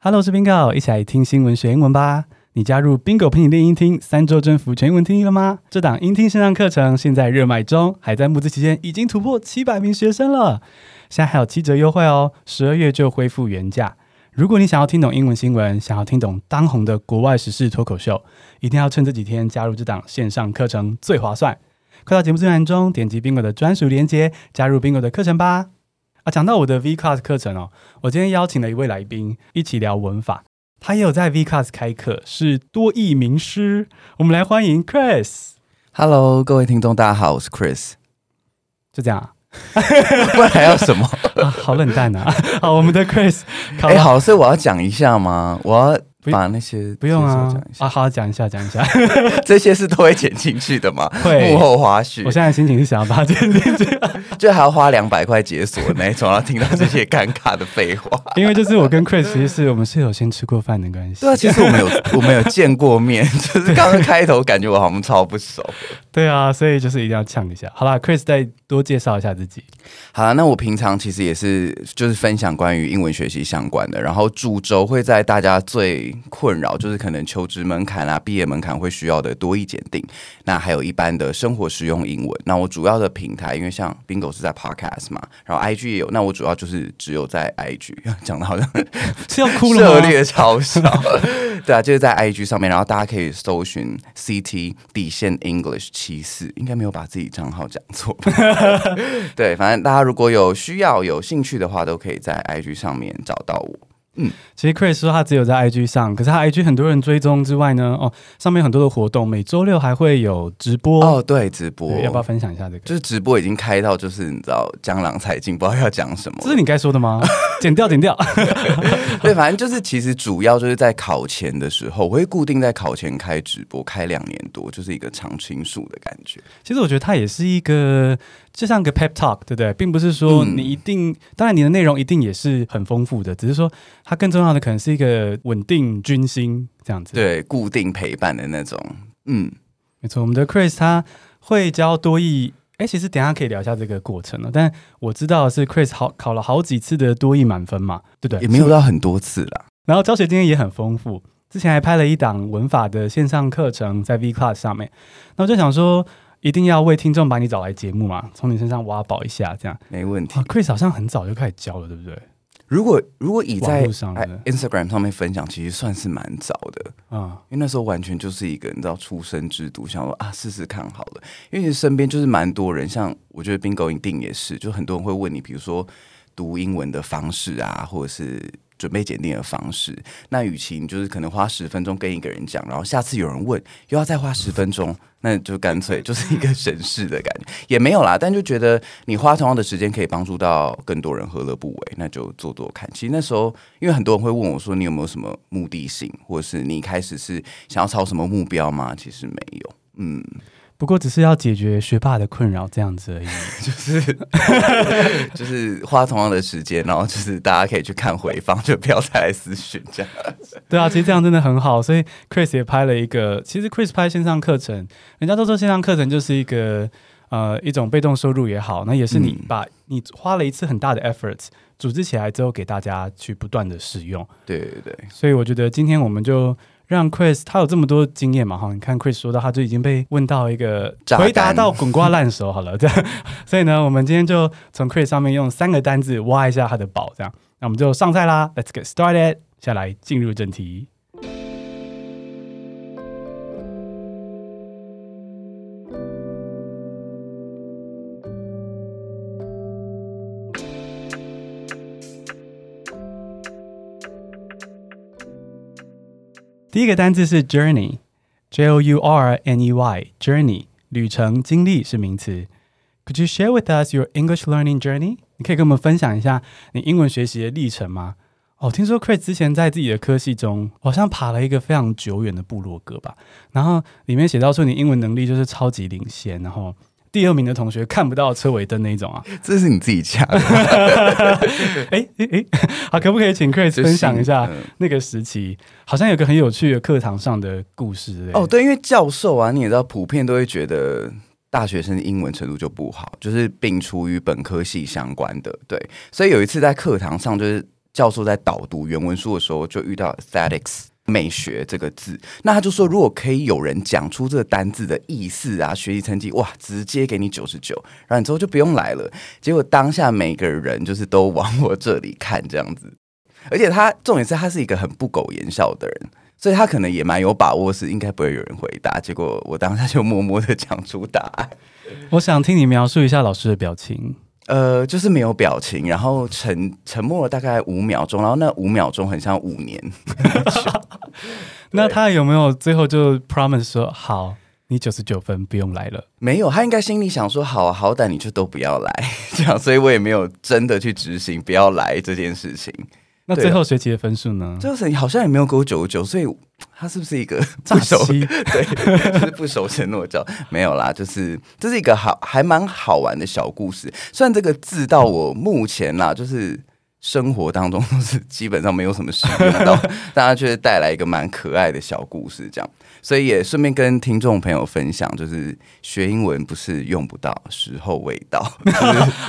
Hello，我是 Bingo，一起来听新闻学英文吧。你加入 Bingo 陪你练英听三周征服全英文听力了吗？这档英听线上课程现在热卖中，还在募资期间，已经突破七百名学生了。现在还有七折优惠哦，十二月就恢复原价。如果你想要听懂英文新闻，想要听懂当红的国外时事脱口秀，一定要趁这几天加入这档线上课程，最划算。快到节目资源中点击 Bingo 的专属链接，加入 Bingo 的课程吧。啊，讲到我的 V Class 课程哦，我今天邀请了一位来宾一起聊文法。他也有在 V Class 开课，是多益名师。我们来欢迎 Chris。Hello，各位听众，大家好，我是 Chris。就这样，不然还要什么？啊，好冷淡啊！好，我们的 Chris。哎、欸，好，所以我要讲一下吗？我要。把那些不用啊啊，好，讲一下，讲一下，这些是都会剪进去的嘛？会幕后花絮。我现在心情是想要把它剪进去，就还要花两百块解锁那一种，然后听到这些尴尬的废话。因为就是我跟 Chris 其实是我们是有先吃过饭的关系。对啊，其实我们有我们有见过面，就是刚刚开头感觉我好像超不熟。对啊，所以就是一定要呛一下。好啦，Chris 再多介绍一下自己。好了，那我平常其实也是就是分享关于英文学习相关的，然后主轴会在大家最困扰就是可能求职门槛啊、毕业门槛会需要的多一检定，那还有一般的生活实用英文。那我主要的平台，因为像 Bingo 是在 Podcast 嘛，然后 IG 也有，那我主要就是只有在 IG，讲的好像是要哭了吗？涉猎超少，对啊，就是在 IG 上面，然后大家可以搜寻 CT 底线 English 七四，应该没有把自己账号讲错。对，反正大家如果有需要、有兴趣的话，都可以在 IG 上面找到我。嗯，其实 Chris 说他只有在 IG 上，可是他 IG 很多人追踪之外呢，哦，上面很多的活动，每周六还会有直播哦，对，直播，要不要分享一下这个？就是直播已经开到，就是你知道江郎才尽，不知道要讲什么，这是你该说的吗？剪掉，剪掉。对，反正就是其实主要就是在考前的时候，我会固定在考前开直播，开两年多，就是一个常青树的感觉。其实我觉得它也是一个。就像个 pep talk，对不对？并不是说你一定，嗯、当然你的内容一定也是很丰富的，只是说它更重要的可能是一个稳定军心这样子，对，固定陪伴的那种。嗯，没错，我们的 Chris 他会教多益，哎，其实等一下可以聊一下这个过程了。但我知道是 Chris 好考了好几次的多益满分嘛，对不对？也没有到很多次啦。然后教学经验也很丰富，之前还拍了一档文法的线上课程在 V Class 上面。那我就想说。一定要为听众把你找来节目嘛，从你身上挖宝一下，这样没问题。啊、Chris 好像很早就开始教了，对不对？如果如果以在 Instagram 上面分享，其实算是蛮早的啊，嗯、因为那时候完全就是一个你知道出生之犊，想说啊试试看好了。因为身边就是蛮多人，像我觉得 Bingo 一定也是，就很多人会问你，比如说读英文的方式啊，或者是。准备检定的方式，那与其你就是可能花十分钟跟一个人讲，然后下次有人问又要再花十分钟，那就干脆就是一个省事的感觉，也没有啦。但就觉得你花同样的时间可以帮助到更多人，何乐不为？那就做做看。其实那时候，因为很多人会问我说，你有没有什么目的性，或者是你一开始是想要朝什么目标吗？其实没有，嗯。不过只是要解决学霸的困扰这样子而已，就是 就是花同样的时间，然后就是大家可以去看回放，就不要再来私讯这样。对啊，其实这样真的很好，所以 Chris 也拍了一个。其实 Chris 拍线上课程，人家都说线上课程就是一个呃一种被动收入也好，那也是你把你花了一次很大的 efforts 组织起来之后，给大家去不断的使用。对对对，所以我觉得今天我们就。让 Chris 他有这么多经验嘛哈？你看 Chris 说到他就已经被问到一个回答到滚瓜烂熟好了，这样。所以呢，我们今天就从 Chris 上面用三个单字挖一下他的宝，这样。那我们就上菜啦，Let's get started。下来进入正题。第一个单字是 journey，J O U R N E Y，journey 旅程经历是名词。Could you share with us your English learning journey？你可以跟我们分享一下你英文学习的历程吗？哦，听说 Chris 之前在自己的科系中，好像爬了一个非常久远的部落格吧，然后里面写到说你英文能力就是超级领先，然后。第二名的同学看不到车尾灯那一种啊，这是你自己加的。哎哎哎，好，可不可以请 Chris 分享一下那个时期？好像有个很有趣的课堂上的故事。哦，对，因为教授啊，你也知道，普遍都会觉得大学生英文程度就不好，就是摒除与本科系相关的。对，所以有一次在课堂上，就是。教授在导读原文书的时候，就遇到 aesthetics 美学这个字，那他就说，如果可以有人讲出这个单字的意思啊，学习成绩哇，直接给你九十九，然后你之后就不用来了。结果当下每个人就是都往我这里看这样子，而且他重点是他是一个很不苟言笑的人，所以他可能也蛮有把握是应该不会有人回答。结果我当下就默默的讲出答案。我想听你描述一下老师的表情。呃，就是没有表情，然后沉沉默了大概五秒钟，然后那五秒钟很像五年。那他有没有最后就 promise 说好，你九十九分不用来了？没有，他应该心里想说好啊，好歹你就都不要来 这样，所以我也没有真的去执行不要来这件事情。那最后学期的分数呢？最后学期好像也没有给我九十九，所以他是不是一个 不守？对，就是不守承诺教？没有啦，就是这是一个好还蛮好玩的小故事。虽然这个字到我目前啦，就是生活当中都是基本上没有什么使用到，大家却带来一个蛮可爱的小故事，这样。所以也顺便跟听众朋友分享，就是学英文不是用不到，时候未到。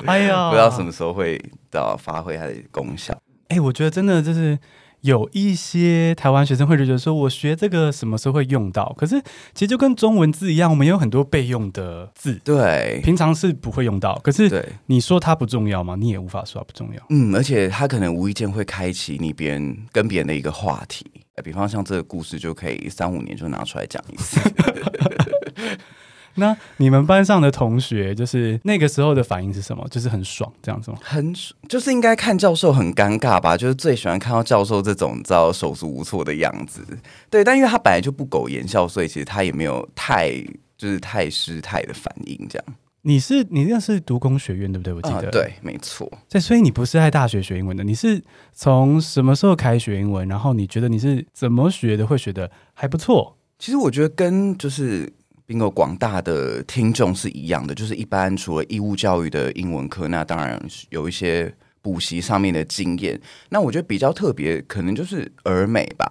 哎呀，不知道什么时候会到发挥它的功效。哎、欸，我觉得真的就是有一些台湾学生会觉得说，我学这个什么时候会用到？可是其实就跟中文字一样，我们有很多备用的字，对，平常是不会用到。可是对你说它不重要吗？你也无法说它不重要。嗯，而且它可能无意间会开启你别人跟别人的一个话题。比方像这个故事，就可以三五年就拿出来讲一次。那你们班上的同学，就是那个时候的反应是什么？就是很爽这样子吗？很爽，就是应该看教授很尴尬吧？就是最喜欢看到教授这种你知道手足无措的样子。对，但因为他本来就不苟言笑，所以其实他也没有太就是太失态的反应。这样，你是你那是读工学院对不对？我记得、嗯、对，没错。对，所以你不是在大学学英文的，你是从什么时候开始学英文？然后你觉得你是怎么学的？会学的还不错？其实我觉得跟就是。并购广大的听众是一样的，就是一般除了义务教育的英文课，那当然有一些补习上面的经验。那我觉得比较特别，可能就是儿美吧。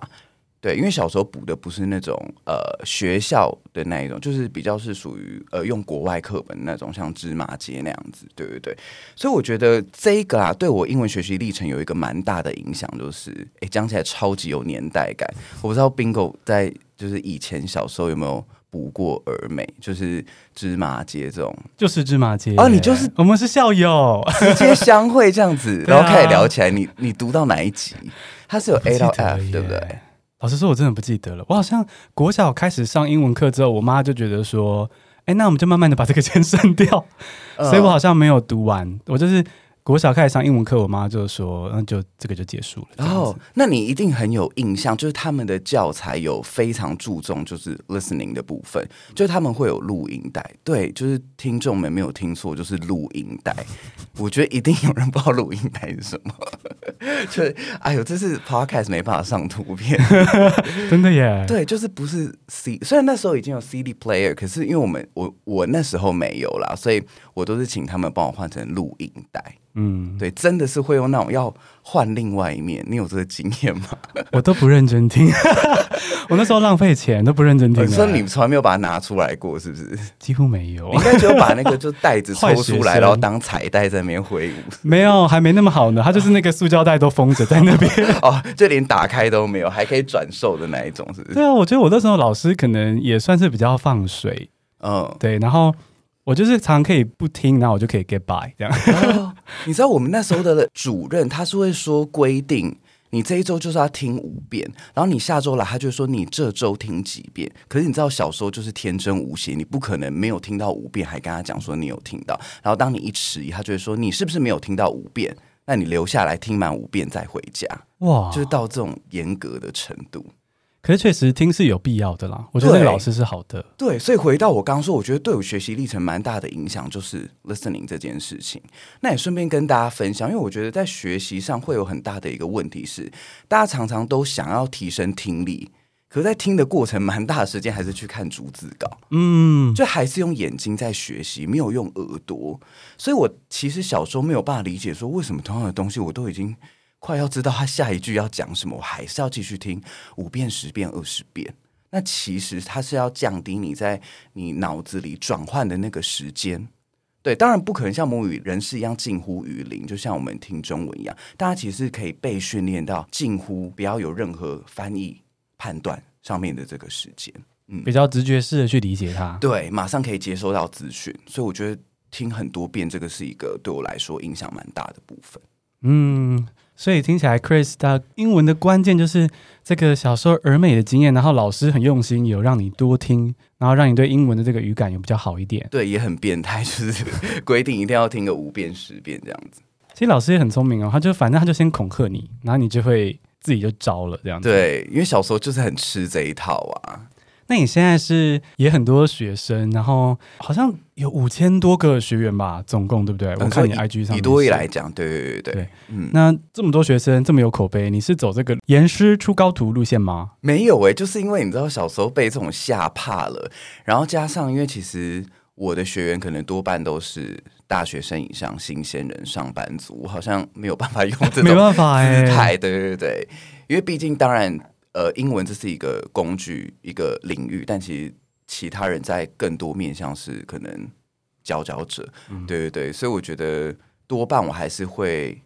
对，因为小时候补的不是那种呃学校的那一种，就是比较是属于呃用国外课本那种，像芝麻街那样子。对对对，所以我觉得这个啊，对我英文学习历程有一个蛮大的影响，就是诶，讲起来超级有年代感。我不知道 Bingo 在就是以前小时候有没有。补过而美，就是芝麻街这种，就是芝麻街哦。你就是我们是校友，直接相会这样子，然后开始聊起来。你你读到哪一集？它是有 A 到 F，对不对？老实说，我真的不记得了。我好像国小开始上英文课之后，我妈就觉得说，哎，那我们就慢慢的把这个先删 掉。嗯，所以我好像没有读完，我就是。国小开始上英文课，我妈就说：“那就这个就结束了。”哦，那你一定很有印象，就是他们的教材有非常注重就是 listening 的部分，就是他们会有录音带。对，就是听众们没有听错，就是录音带。我觉得一定有人不知道录音带是什么。就是，哎呦，这是 podcast 没办法上图片，真的耶。对，就是不是 C，虽然那时候已经有 CD player，可是因为我们我我那时候没有啦，所以我都是请他们帮我换成录音带。嗯，对，真的是会用那种要换另外一面，你有这个经验吗？我都不认真听，我那时候浪费钱都不认真听。所以你从来没有把它拿出来过，是不是？几乎没有，应该只有把那个就袋子抽出来，然后当彩带在那边挥舞。没有，还没那么好呢，它就是那个塑胶袋都封着在那边哦，就连打开都没有，还可以转售的那一种，是不是？对啊，我觉得我那时候老师可能也算是比较放水，嗯，对，然后。我就是常常可以不听，然后我就可以 get by 这样。你知道我们那时候的主任他是会说规定，你这一周就是要听五遍，然后你下周来他就说你这周听几遍。可是你知道小时候就是天真无邪，你不可能没有听到五遍还跟他讲说你有听到。然后当你一迟疑，他就会说你是不是没有听到五遍？那你留下来听满五遍再回家。哇，就是到这种严格的程度。可是确实听是有必要的啦，我觉得这个老师是好的。对，所以回到我刚刚说，我觉得对我学习历程蛮大的影响，就是 listening 这件事情。那也顺便跟大家分享，因为我觉得在学习上会有很大的一个问题是，大家常常都想要提升听力，可是在听的过程蛮大的时间还是去看逐字稿，嗯，就还是用眼睛在学习，没有用耳朵。所以我其实小时候没有办法理解，说为什么同样的东西我都已经。快要知道他下一句要讲什么，我还是要继续听五遍、十遍、二十遍。那其实它是要降低你在你脑子里转换的那个时间，对，当然不可能像母语人士一样近乎于零，就像我们听中文一样，大家其实可以被训练到近乎不要有任何翻译判断上面的这个时间，嗯，比较直觉式的去理解它，对，马上可以接收到资讯，所以我觉得听很多遍这个是一个对我来说影响蛮大的部分，嗯。所以听起来，Chris 他英文的关键就是这个小时候儿美的经验，然后老师很用心，有让你多听，然后让你对英文的这个语感有比较好一点。对，也很变态，就是规定一定要听个五遍十遍这样子。其实老师也很聪明哦，他就反正他就先恐吓你，然后你就会自己就招了这样子。对，因为小时候就是很吃这一套啊。那你现在是也很多学生，然后好像有五千多个学员吧，总共对不对？我看你 IG 上，以多益来讲，对对对对，嗯，那这么多学生这么有口碑，你是走这个严师出高徒路线吗？没有诶、欸，就是因为你知道小时候被这种吓怕了，然后加上因为其实我的学员可能多半都是大学生以上新鲜人上班族，我好像没有办法用这种 没办法哎，姿态，对对对，因为毕竟当然。呃，英文这是一个工具，一个领域，但其实其他人在更多面向是可能佼佼者，嗯，对对对，所以我觉得多半我还是会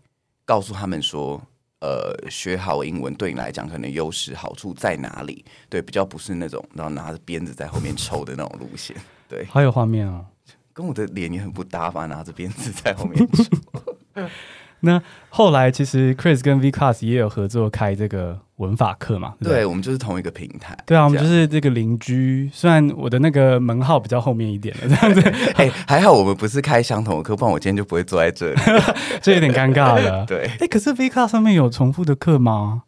告诉他们说，呃，学好英文对你来讲可能优势好处在哪里？对，比较不是那种然后拿着鞭子在后面抽的那种路线，对，好有画面啊，跟我的脸也很不搭吧？拿着鞭子在后面抽。那后来其实 Chris 跟 Vclass 也有合作开这个文法课嘛？对，对，我们就是同一个平台。对啊，我们就是这个邻居。虽然我的那个门号比较后面一点了，这样子。哎、欸，还好我们不是开相同的课，不然我今天就不会坐在这里，这有点尴尬了。对，哎、欸，可是 Vclass 上面有重复的课吗？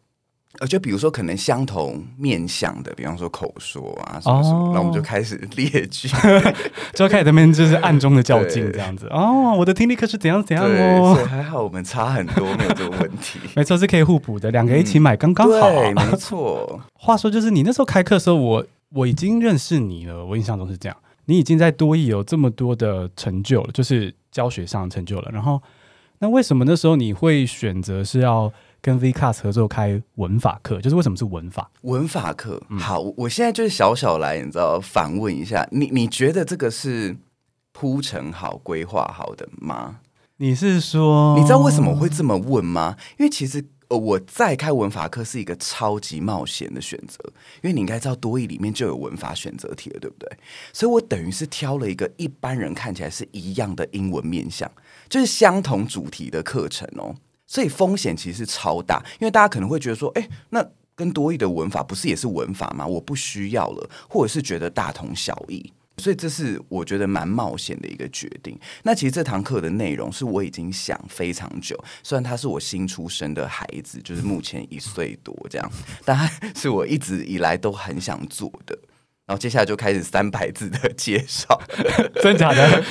呃，就比如说可能相同面向的，比方说口说啊什么什么，那、哦、我们就开始列举，就开始那边就是暗中的较劲这样子。哦，我的听力课是怎样怎样哦，所以还好我们差很多，没有这个问题。没错，是可以互补的，两个一起买刚刚好。对，没错。话说，就是你那时候开课的时候，我我已经认识你了，我印象中是这样。你已经在多益有这么多的成就了，就是教学上的成就了。然后，那为什么那时候你会选择是要？跟 Vclass 合作开文法课，就是为什么是文法？文法课，好，我现在就是小小来，你知道，反问一下，你你觉得这个是铺陈好、规划好的吗？你是说，你知道为什么我会这么问吗？因为其实呃，我再开文法课是一个超级冒险的选择，因为你应该知道多义里面就有文法选择题了，对不对？所以我等于是挑了一个一般人看起来是一样的英文面向，就是相同主题的课程哦。所以风险其实超大，因为大家可能会觉得说，哎，那跟多益的文法不是也是文法吗？我不需要了，或者是觉得大同小异。所以这是我觉得蛮冒险的一个决定。那其实这堂课的内容是我已经想非常久，虽然他是我新出生的孩子，就是目前一岁多这样，但他是我一直以来都很想做的。然后接下来就开始三百字的介绍，真假的？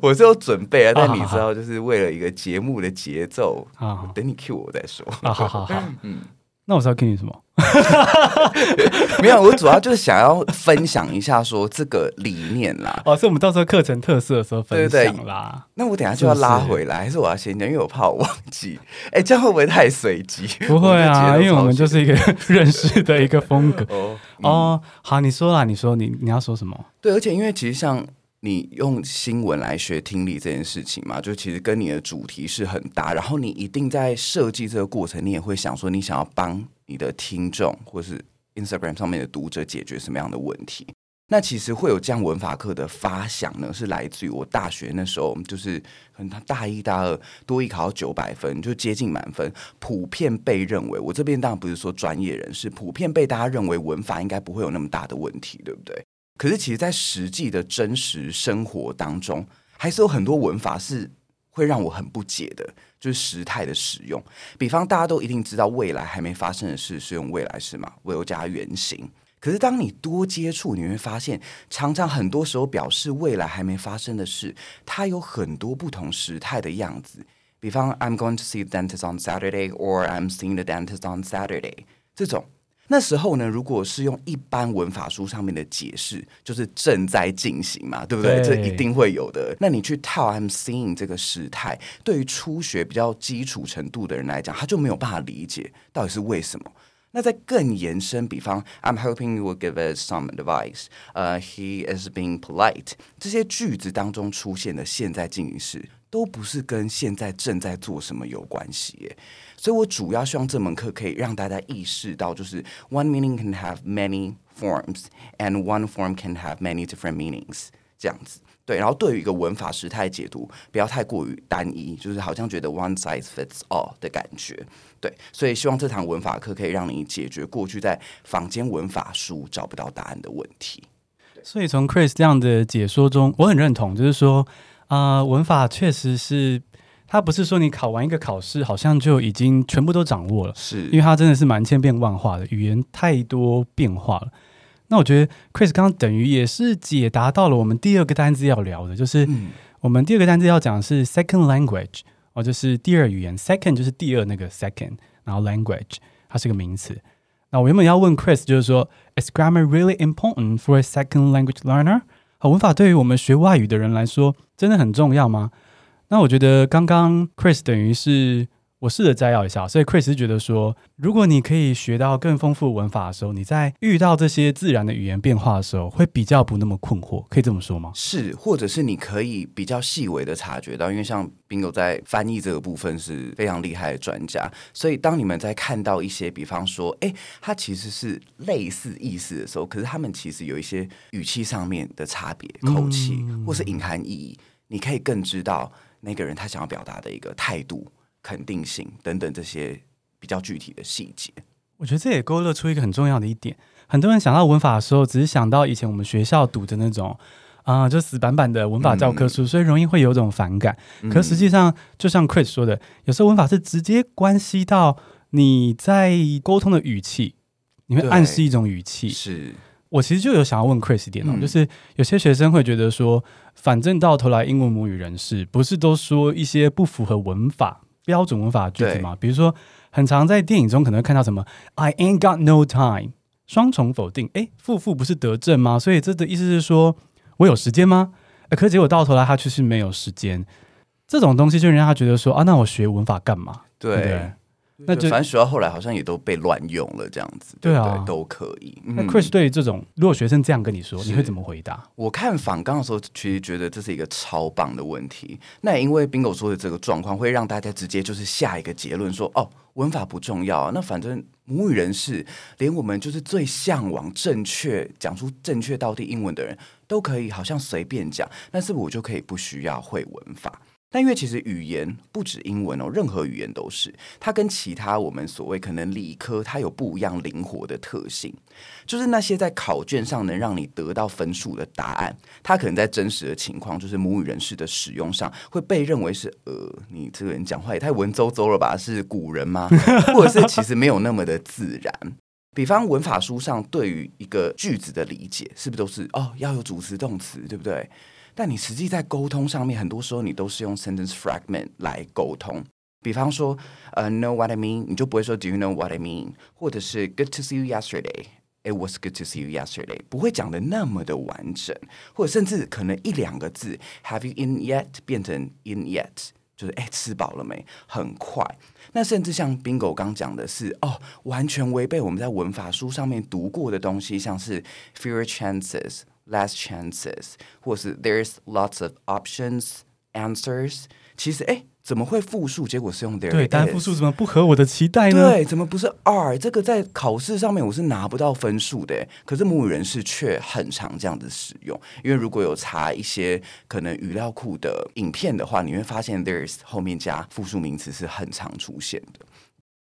我是有准备啊，但你知道，就是为了一个节目的节奏啊，等你 cue 我再说。啊，好好好，嗯。那我是要给你什么？没有，我主要就是想要分享一下说这个理念啦。哦，是我们到时候课程特色的时候分享啦。对对对，那我等下就要拉回来，还是我要先讲？因为我怕我忘记。哎、欸，这样会不会太随机？不会啊，因为我们就是一个认识的一个风格。哦、嗯、哦，好，你说啦，你说你你要说什么？对，而且因为其实像。你用新闻来学听力这件事情嘛，就其实跟你的主题是很搭。然后你一定在设计这个过程，你也会想说，你想要帮你的听众或是 Instagram 上面的读者解决什么样的问题？那其实会有这样文法课的发想呢，是来自于我大学那时候，就是可能他大一、大二多一考九百分，就接近满分，普遍被认为，我这边当然不是说专业人士，普遍被大家认为文法应该不会有那么大的问题，对不对？可是，其实，在实际的真实生活当中，还是有很多文法是会让我很不解的，就是时态的使用。比方，大家都一定知道，未来还没发生的事是用未来式嘛，will 加原形。可是，当你多接触，你会发现，常常很多时候表示未来还没发生的事，它有很多不同时态的样子。比方，I'm going to see the dentist on Saturday，or I'm seeing the dentist on Saturday，这种。那时候呢，如果是用一般文法书上面的解释，就是正在进行嘛，对不对？对，这一定会有的。那你去套 I'm seeing 这个时态，对于初学比较基础程度的人来讲，他就没有办法理解到底是为什么。那在更延伸，比方 I'm hoping you will give us some advice。呃，He is being polite。这些句子当中出现的现在进行式，都不是跟现在正在做什么有关系耶。所以我主要希望这门课可以让大家意识到，就是 one meaning can have many forms，and one form can have many different meanings。这样子。对，然后对于一个文法时态解读，不要太过于单一，就是好像觉得 one size fits all 的感觉。对，所以希望这堂文法课可以让你解决过去在坊间文法书找不到答案的问题。所以从 Chris 这样的解说中，我很认同，就是说，啊、呃，文法确实是，它不是说你考完一个考试，好像就已经全部都掌握了，是因为它真的是蛮千变万化的，语言太多变化了。那我觉得 Chris 刚刚等于也是解答到了我们第二个单字要聊的，就是我们第二个单字要讲的是 second language 哦，就是第二语言，second 就是第二那个 second，然后 language 它是个名词。那我原本要问 Chris，就是说，Is grammar really important for a second language learner？好，文法对于我们学外语的人来说真的很重要吗？那我觉得刚刚 Chris 等于是。我试着摘要一下，所以 Chris 是觉得说，如果你可以学到更丰富的文法的时候，你在遇到这些自然的语言变化的时候，会比较不那么困惑，可以这么说吗？是，或者是你可以比较细微的察觉到，因为像 Bingo 在翻译这个部分是非常厉害的专家，所以当你们在看到一些，比方说，哎，它其实是类似意思的时候，可是他们其实有一些语气上面的差别，口气、嗯、或是隐含意义，你可以更知道那个人他想要表达的一个态度。肯定性等等这些比较具体的细节，我觉得这也勾勒出一个很重要的一点。很多人想到文法的时候，只是想到以前我们学校读的那种啊、呃，就死板板的文法教科书，嗯、所以容易会有种反感。嗯、可实际上，就像 Chris 说的，有时候文法是直接关系到你在沟通的语气，你会暗示一种语气。是我其实就有想要问 Chris 一点哦，嗯、就是有些学生会觉得说，反正到头来英文母语人士不是都说一些不符合文法标准文法句子嘛，比如说，很常在电影中可能会看到什么 “I ain't got no time”，双重否定，诶，负负不是得正吗？所以这的意思是说我有时间吗？可是结果到头来他却是没有时间，这种东西就让他觉得说啊，那我学文法干嘛？对。对那就反正学校后来好像也都被乱用了，这样子对啊，对都可以。嗯、那 Chris 对于这种如果学生这样跟你说，你会怎么回答？我看访纲的时候，其实觉得这是一个超棒的问题。那也因为 Bingo 说的这个状况，会让大家直接就是下一个结论说，哦，文法不重要啊。那反正母语人士，连我们就是最向往正确讲出正确到地英文的人都可以，好像随便讲，那是不是我就可以不需要会文法？但因为其实语言不止英文哦，任何语言都是，它跟其他我们所谓可能理科，它有不一样灵活的特性。就是那些在考卷上能让你得到分数的答案，它可能在真实的情况，就是母语人士的使用上，会被认为是呃，你这个人讲话也太文绉绉了吧？是古人吗？或者是其实没有那么的自然？比方文法书上对于一个句子的理解，是不是都是哦要有主词动词，对不对？但你实际在沟通上面，很多时候你都是用 sentence fragment 来沟通。比方说，呃，know what I mean，你就不会说 Do you know what I mean？或者是 Good to see you yesterday。It was good to see you yesterday。不会讲得那么的完整，或者甚至可能一两个字，Have you in yet？变成 eaten yet，就是哎吃饱了没？很快。那甚至像 Bingo 刚讲的是，哦，完全违背我们在文法书上面读过的东西，像是 fewer chances。Less chances，或是 There's lots of options, answers。其实，哎，怎么会复数？结果是用 there。对，单复数怎么不合我的期待呢？对，怎么不是 are？这个在考试上面我是拿不到分数的。可是母语人士却很常这样子使用。因为如果有查一些可能语料库的影片的话，你会发现 There's 后面加复数名词是很常出现的。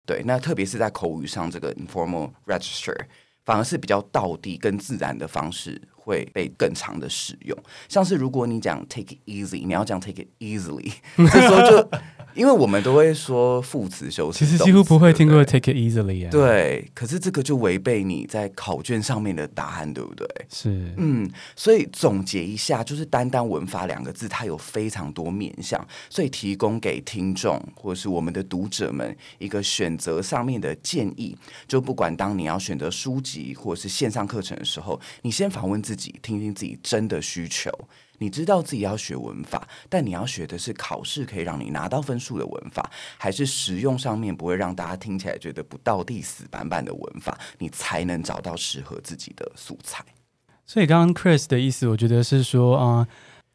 对，那特别是在口语上，这个 informal register 反而是比较道地、跟自然的方式。会被更长的使用，像是如果你讲 take it easy，你要讲 take it easily，这时候就因为我们都会说副词修辞，其实几乎不会听过 take it easily 啊。对，可是这个就违背你在考卷上面的答案，对不对？是，嗯，所以总结一下，就是单单文法两个字，它有非常多面向，所以提供给听众或是我们的读者们一个选择上面的建议，就不管当你要选择书籍或是线上课程的时候，你先访问自己。己，听听自己真的需求。你知道自己要学文法，但你要学的是考试可以让你拿到分数的文法，还是实用上面不会让大家听起来觉得不到地死板板的文法，你才能找到适合自己的素材。所以刚刚 Chris 的意思，我觉得是说啊。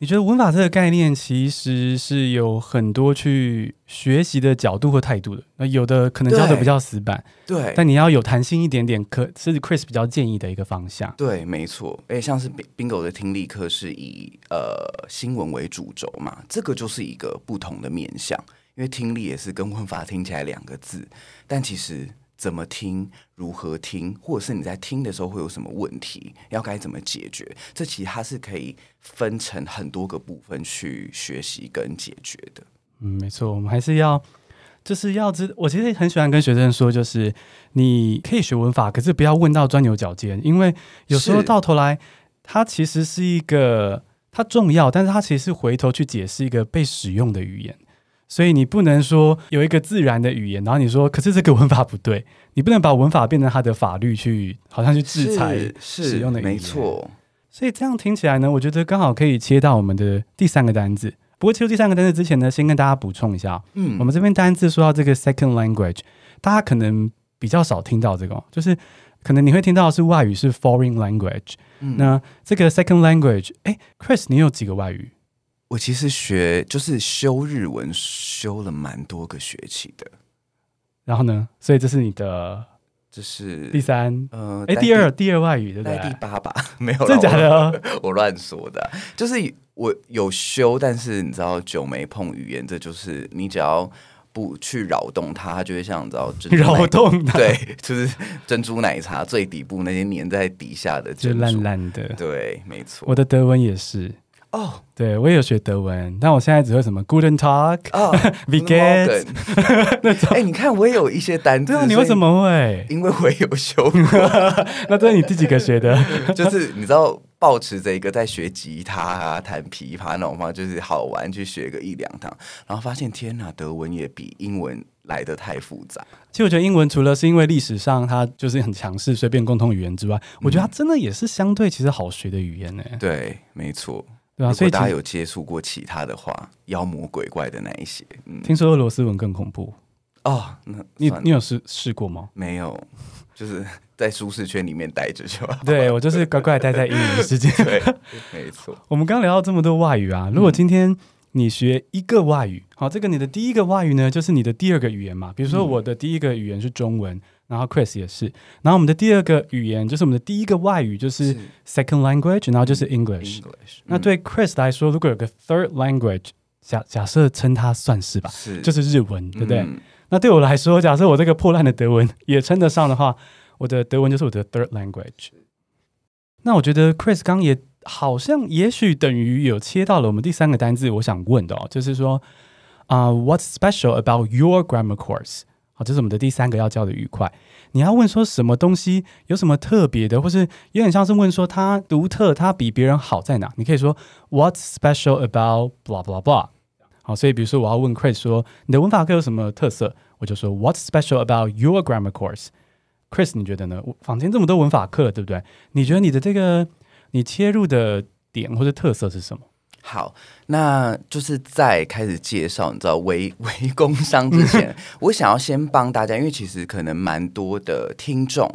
你觉得文法这个概念其实是有很多去学习的角度和态度的。那有的可能教的比较死板，对，但你要有弹性一点点，可是 Chris 比较建议的一个方向。对，没错。诶，像是 Bingo 的听力课是以呃新闻为主轴嘛，这个就是一个不同的面向，因为听力也是跟文法听起来两个字，但其实。怎么听，如何听，或者是你在听的时候会有什么问题，要该怎么解决？这其实它是可以分成很多个部分去学习跟解决的。嗯，没错，我们还是要，就是要知。我其实很喜欢跟学生说，就是你可以学文法，可是不要问到钻牛角尖，因为有时候到头来，它其实是一个它重要，但是它其实是回头去解释一个被使用的语言。所以你不能说有一个自然的语言，然后你说，可是这个文法不对，你不能把文法变成它的法律去，好像去制裁使用的语言。没错。所以这样听起来呢，我觉得刚好可以切到我们的第三个单字。不过切入第三个单字之前呢，先跟大家补充一下，嗯，我们这边单字说到这个 second language，大家可能比较少听到这个，就是可能你会听到的是外语是 foreign language，嗯，那这个 second language，哎，Chris，你有几个外语？我其实学就是修日文，修了蛮多个学期的。然后呢？所以这是你的，这是第三，呃，哎，第二，第二外语对不对？第八吧，没有，真的假的？我乱说的。就是我有修，但是你知道，久没碰语言，这就是你只要不去扰动它，它就会像你知道，扰动它，对，就是珍珠奶茶最底部那些粘在底下的，就烂烂的。对，没错。我的德文也是。哦，oh, 对，我也有学德文，但我现在只会什么 Guten Tag 啊，Wie geht's 那种。哎，你看我也有一些单词，对啊，你为什么会？因为我也有修过。那这是你第几个学的？就是你知道，保持着一个在学吉他啊、弹琵琶那种方，就是好玩去学个一两堂，然后发现天哪，德文也比英文来的太复杂。其实我觉得英文除了是因为历史上它就是很强势，随便共通语言之外，嗯、我觉得它真的也是相对其实好学的语言呢。对，没错。对啊，所以大家有接触过其他的话，妖魔鬼怪的那一些，嗯，听说俄罗斯文更恐怖哦。那你你有试试过吗？没有，就是在舒适圈里面待着就好。对，我就是乖乖待在英语世界。对，没错。我们刚聊到这么多外语啊，如果今天你学一个外语，好，这个你的第一个外语呢，就是你的第二个语言嘛。比如说我的第一个语言是中文。然后 Chris 也是，然后我们的第二个语言就是我们的第一个外语就是 second language，然后就是 English。English，那对 Chris 来说，如果有个 third language，假假设称它算是吧，是就是日文，对不对？嗯、那对我来说，假设我这个破烂的德文也称得上的话，我的德文就是我的 third language。那我觉得 Chris 刚也好像也许等于有切到了我们第三个单字，我想问的哦，就是说啊、uh,，What's special about your grammar course？这是我们的第三个要教的愉快。你要问说什么东西有什么特别的，或是有点像是问说它独特，它比别人好在哪？你可以说 What's special about blah blah blah。好，所以比如说我要问 Chris 说你的文法课有什么特色，我就说 What's special about your grammar course？Chris，你觉得呢？坊间这么多文法课，对不对？你觉得你的这个你切入的点或者特色是什么？好，那就是在开始介绍，你知道微微工商之前，我想要先帮大家，因为其实可能蛮多的听众，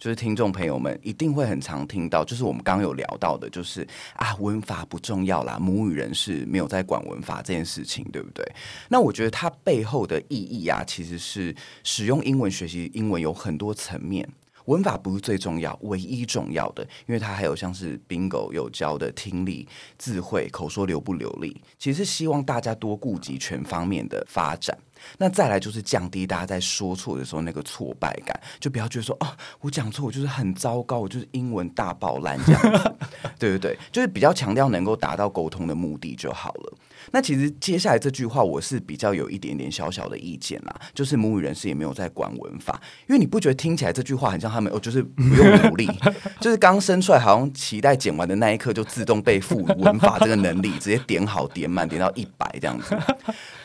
就是听众朋友们一定会很常听到，就是我们刚刚有聊到的，就是啊文法不重要啦，母语人士没有在管文法这件事情，对不对？那我觉得它背后的意义啊，其实是使用英文学习英文有很多层面。文法不是最重要，唯一重要的，因为它还有像是 Bingo 有教的听力、字汇、口说流不流利，其实希望大家多顾及全方面的发展。那再来就是降低大家在说错的时候那个挫败感，就不要觉得说哦，我讲错，我就是很糟糕，我就是英文大爆烂这样子，对对对，就是比较强调能够达到沟通的目的就好了。那其实接下来这句话我是比较有一点点小小的意见啦，就是母语人士也没有在管文法，因为你不觉得听起来这句话很像他们哦，就是不用努力，就是刚生出来好像脐带剪完的那一刻就自动被赋予文法这个能力，直接点好点满点到一百这样子。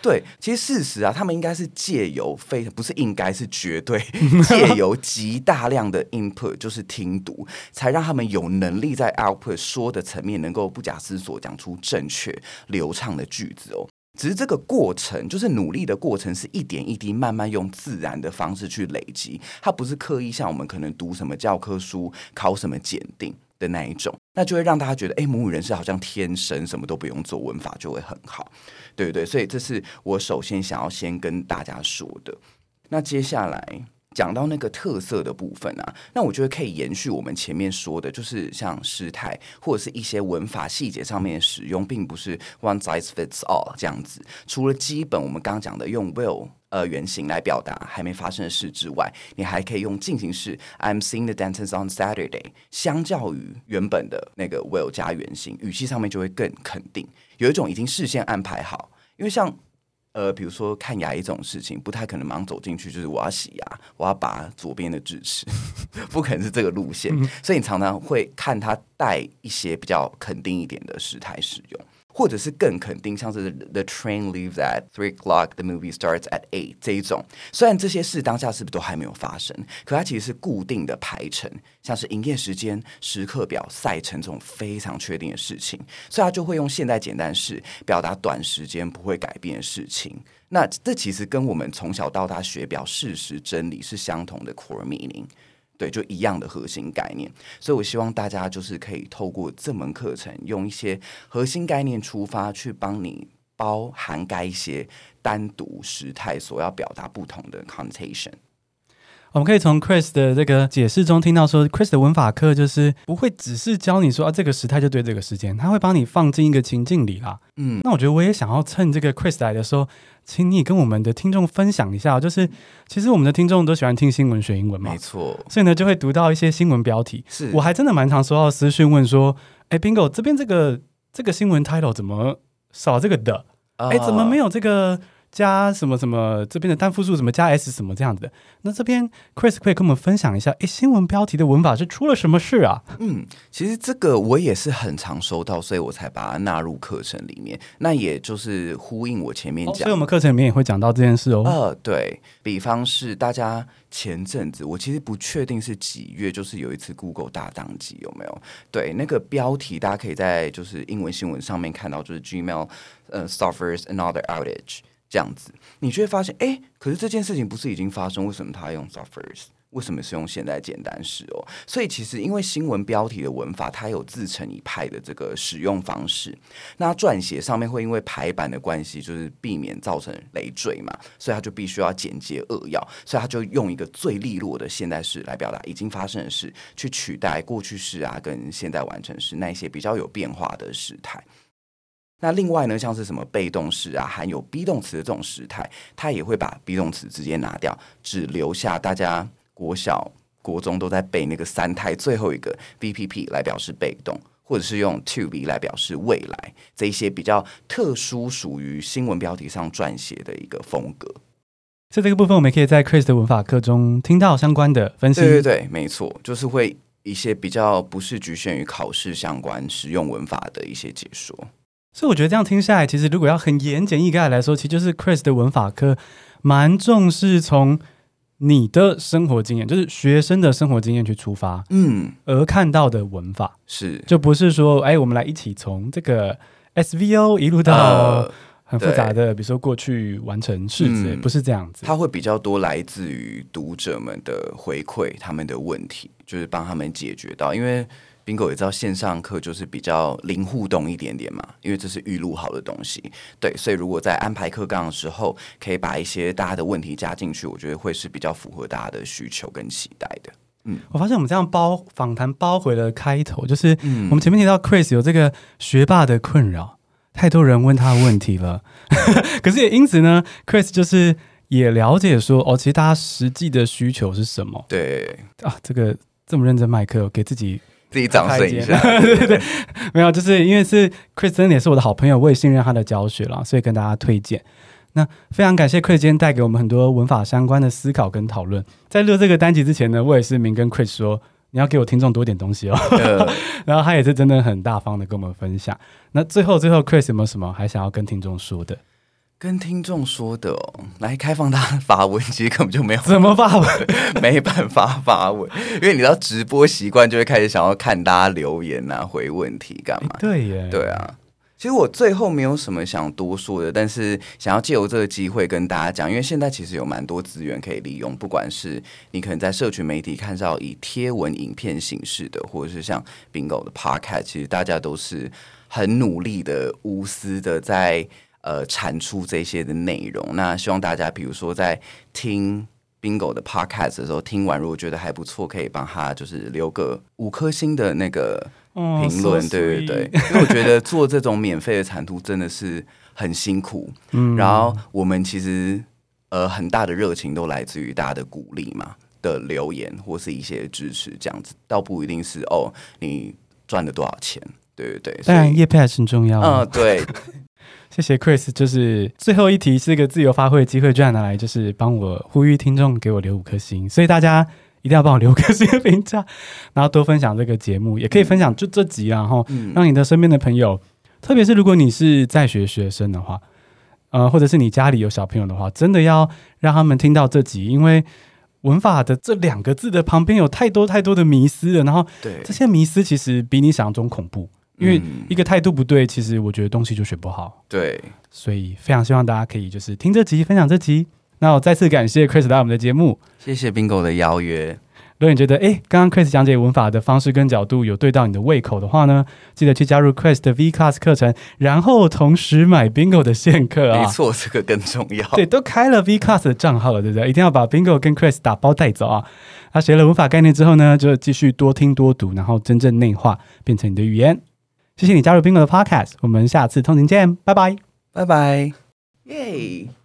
对，其实事实啊，他。们应该是借由非不是应该是绝对借由极大量的 input，就是听读，才让他们有能力在 output 说的层面能够不假思索讲出正确流畅的句子哦。只是这个过程，就是努力的过程，是一点一滴慢慢用自然的方式去累积，它不是刻意像我们可能读什么教科书、考什么检定的那一种，那就会让大家觉得，哎，母语人士好像天生什么都不用做，文法就会很好，对不对？所以这是我首先想要先跟大家说的。那接下来。讲到那个特色的部分啊，那我觉得可以延续我们前面说的，就是像时态或者是一些文法细节上面的使用，并不是 one size fits all 这样子。除了基本我们刚刚讲的用 will 呃原型来表达还没发生的事之外，你还可以用进行式 I'm seeing the dentist on Saturday。相较于原本的那个 will 加原型，语气上面就会更肯定，有一种已经事先安排好，因为像。呃，比如说看牙医这种事情，不太可能马上走进去，就是我要洗牙，我要拔左边的智齿，不可能是这个路线，所以你常常会看他带一些比较肯定一点的时态使用。或者是更肯定，像是 The train leaves at three o'clock, the movie starts at eight 这一种，虽然这些事当下是不是都还没有发生，可它其实是固定的排程，像是营业时间、时刻表、赛程这种非常确定的事情，所以它就会用现在简单式表达短时间不会改变的事情。那这其实跟我们从小到大学表事实真理是相同的 core meaning。对，就一样的核心概念，所以我希望大家就是可以透过这门课程，用一些核心概念出发，去帮你包涵盖一些单独时态所要表达不同的 connotation。我们可以从 Chris 的这个解释中听到说，说 Chris 的文法课就是不会只是教你说啊，这个时态就对这个时间，他会帮你放进一个情境里啦。嗯，那我觉得我也想要趁这个 Chris 来的时候，请你跟我们的听众分享一下，就是其实我们的听众都喜欢听新闻学英文嘛，没错，所以呢就会读到一些新闻标题。是，我还真的蛮常收到私讯问说，哎，Bingo 这边这个这个新闻 title 怎么少这个的？哎，怎么没有这个？加什么什么这边的单复数什么加 s 什么这样子的，那这边 Chris 可以跟我们分享一下，诶，新闻标题的文法是出了什么事啊？嗯，其实这个我也是很常收到，所以我才把它纳入课程里面。那也就是呼应我前面讲，哦，所以我们课程里面也会讲到这件事哦。呃，对，比方是大家前阵子，我其实不确定是几月，就是有一次 Google 大当机有没有？对，那个标题大家可以在就是英文新闻上面看到，就是 Gmail 呃 suffers another outage。这样子，你就会发现，哎，可是这件事情不是已经发生？为什么他用 suffers？为什么是用现在简单式哦？所以其实因为新闻标题的文法，它有自成一派的这个使用方式。那撰写上面会因为排版的关系，就是避免造成累赘嘛，所以他就必须要简洁扼要，所以他就用一个最利落的现代式来表达已经发生的事，去取代过去式啊跟现在完成式那一些比较有变化的时态。那另外呢，像是什么被动式啊，含有 be 动词的这种时态，它也会把 be 动词直接拿掉，只留下大家国小、国中都在背那个三态最后一个 VPP 来表示被动，或者是用 to be 来表示未来，这一些比较特殊属于新闻标题上撰写的一个风格。在这个部分，我们可以在 Chris 的文法课中听到相关的分析。对对对，没错，就是会一些比较不是局限于考试相关实用文法的一些解说。所以我觉得这样听下来，其实如果要很言简意赅来说，其实就是 Chris 的文法课蛮重视从你的生活经验，就是学生的生活经验去出发，嗯，而看到的文法是，就不是说，哎，我们来一起从这个 SVO 一路到很复杂的，呃、比如说过去完成式子，嗯、不是这样子。它会比较多来自于读者们的回馈，他们的问题，就是帮他们解决到，因为。Bingo 也知道线上课就是比较零互动一点点嘛，因为这是预录好的东西，对，所以如果在安排课纲的时候，可以把一些大家的问题加进去，我觉得会是比较符合大家的需求跟期待的。嗯，我发现我们这样包访谈包回了开头，就是我们前面提到 Chris 有这个学霸的困扰，太多人问他的问题了，可是也因此呢，Chris 就是也了解说，哦，其实大家实际的需求是什么？对啊，这个这么认真麦克，给自己。自己掌声一下，对对对，没有，就是因为是 Chris 真的也是我的好朋友，我也信任他的教学了，所以跟大家推荐。那非常感谢 Chris 今天带给我们很多文法相关的思考跟讨论。在录这个单集之前呢，我也是明跟 Chris 说，你要给我听众多点东西哦。呃、然后他也是真的很大方的跟我们分享。那最后最后，Chris 有没有什么还想要跟听众说的？跟听众说的哦，来开放大家发文，其实根本就没有怎么发文，没办法发文，因为你知道直播习惯就会开始想要看大家留言啊，回问题干嘛？对耶，对啊。其实我最后没有什么想多说的，但是想要借由这个机会跟大家讲，因为现在其实有蛮多资源可以利用，不管是你可能在社群媒体看到以贴文、影片形式的，或者是像 Bingo 的 Podcast，其实大家都是很努力的、无私的在呃产出这些的内容。那希望大家，比如说在听 Bingo 的 Podcast 的时候，听完如果觉得还不错，可以帮他就是留个五颗星的那个。评论、oh, 对对对，因为我觉得做这种免费的产出真的是很辛苦。嗯，然后我们其实呃很大的热情都来自于大家的鼓励嘛，的留言或是一些支持，这样子倒不一定是哦你赚了多少钱，对对对。当然业配还是很重要。嗯，对。谢谢 Chris，就是最后一题是一个自由发挥的机会，居然拿来就是帮我呼吁听众给我留五颗星，所以大家。一定要帮我留个这个评价，然后多分享这个节目，也可以分享就这集啊，然后让你的身边的朋友，特别是如果你是在学学生的话，呃，或者是你家里有小朋友的话，真的要让他们听到这集，因为文法的这两个字的旁边有太多太多的迷思了，然后这些迷思其实比你想象中恐怖，因为一个态度不对，其实我觉得东西就学不好。对，所以非常希望大家可以就是听这集，分享这集。那我再次感谢 Chris 来我们的节目，谢谢 Bingo 的邀约。如果你觉得诶，刚刚 Chris 讲解文法的方式跟角度有对到你的胃口的话呢，记得去加入 Chris 的 V Class 课程，然后同时买 Bingo 的现课啊。没错，这个更重要。对，都开了 V Class 的账号了，对不对？一定要把 Bingo 跟 Chris 打包带走啊！那学了文法概念之后呢，就继续多听多读，然后真正内化，变成你的语言。谢谢你加入 Bingo 的 Podcast，我们下次通勤见，拜拜，拜拜，耶。